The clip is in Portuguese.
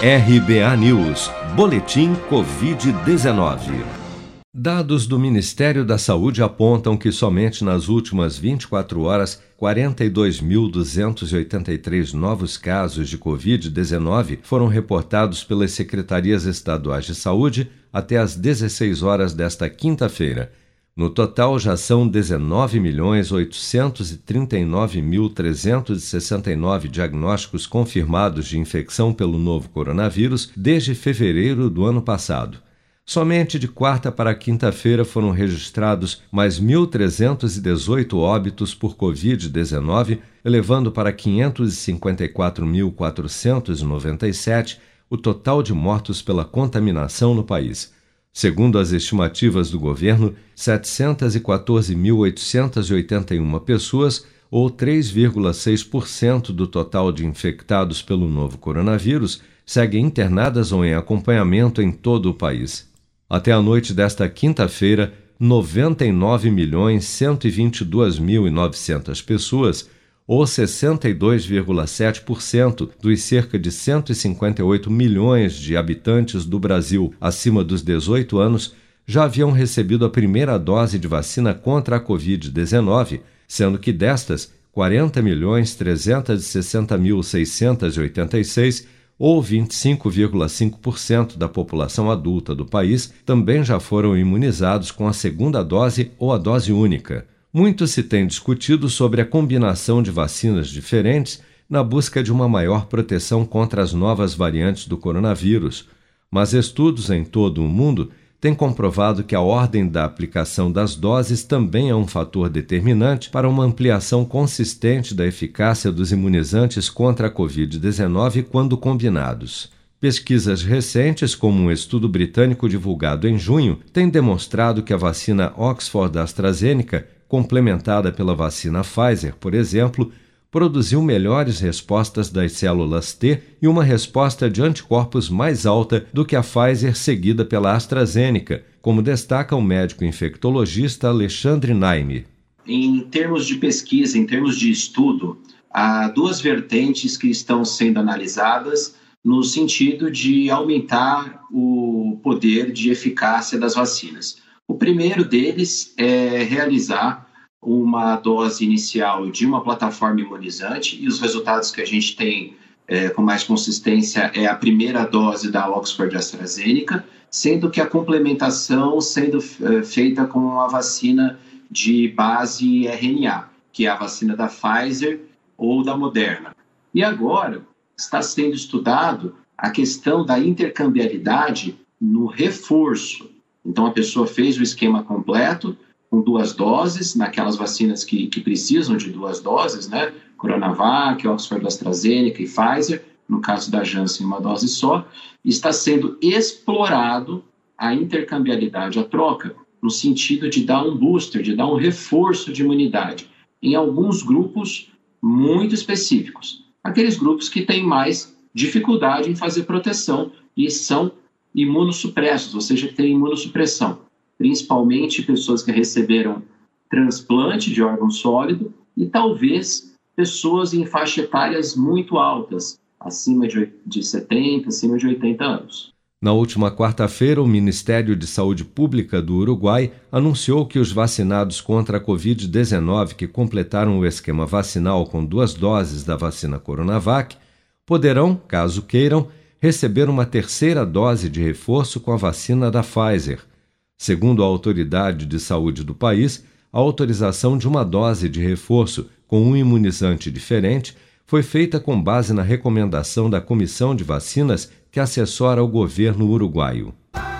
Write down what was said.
RBA News, Boletim Covid-19. Dados do Ministério da Saúde apontam que somente nas últimas 24 horas, 42.283 novos casos de Covid-19 foram reportados pelas secretarias estaduais de saúde até às 16 horas desta quinta-feira. No total, já são 19.839.369 diagnósticos confirmados de infecção pelo novo coronavírus desde fevereiro do ano passado. Somente de quarta para quinta-feira foram registrados mais 1.318 óbitos por Covid-19, elevando para 554.497 o total de mortos pela contaminação no país. Segundo as estimativas do governo, 714.881 pessoas, ou 3,6% do total de infectados pelo novo coronavírus, seguem internadas ou em acompanhamento em todo o país. Até a noite desta quinta-feira, 99.122.900 pessoas ou 62,7% dos cerca de 158 milhões de habitantes do Brasil acima dos 18 anos já haviam recebido a primeira dose de vacina contra a Covid-19, sendo que destas, 40.360.686 ou 25,5% da população adulta do país também já foram imunizados com a segunda dose ou a dose única. Muito se tem discutido sobre a combinação de vacinas diferentes na busca de uma maior proteção contra as novas variantes do coronavírus, mas estudos em todo o mundo têm comprovado que a ordem da aplicação das doses também é um fator determinante para uma ampliação consistente da eficácia dos imunizantes contra a Covid-19 quando combinados. Pesquisas recentes, como um estudo britânico divulgado em junho, têm demonstrado que a vacina Oxford AstraZeneca complementada pela vacina Pfizer, por exemplo, produziu melhores respostas das células T e uma resposta de anticorpos mais alta do que a Pfizer seguida pela AstraZeneca, como destaca o médico infectologista Alexandre Naime. Em termos de pesquisa, em termos de estudo, há duas vertentes que estão sendo analisadas no sentido de aumentar o poder de eficácia das vacinas. Primeiro deles é realizar uma dose inicial de uma plataforma imunizante e os resultados que a gente tem é, com mais consistência é a primeira dose da Oxford AstraZeneca, sendo que a complementação sendo é, feita com a vacina de base RNA, que é a vacina da Pfizer ou da Moderna. E agora está sendo estudado a questão da intercambiabilidade no reforço então, a pessoa fez o esquema completo, com duas doses, naquelas vacinas que, que precisam de duas doses, né? Coronavac, Oxford AstraZeneca e Pfizer, no caso da Janssen, uma dose só, está sendo explorado a intercambiabilidade, a troca, no sentido de dar um booster, de dar um reforço de imunidade em alguns grupos muito específicos. Aqueles grupos que têm mais dificuldade em fazer proteção e são imunossupressos, ou seja, que têm imunossupressão, principalmente pessoas que receberam transplante de órgão sólido e talvez pessoas em faixas etárias muito altas, acima de 70, acima de 80 anos. Na última quarta-feira, o Ministério de Saúde Pública do Uruguai anunciou que os vacinados contra a Covid-19 que completaram o esquema vacinal com duas doses da vacina Coronavac poderão, caso queiram, receber uma terceira dose de reforço com a vacina da Pfizer. Segundo a autoridade de saúde do país, a autorização de uma dose de reforço com um imunizante diferente foi feita com base na recomendação da Comissão de Vacinas que assessora o governo uruguaio.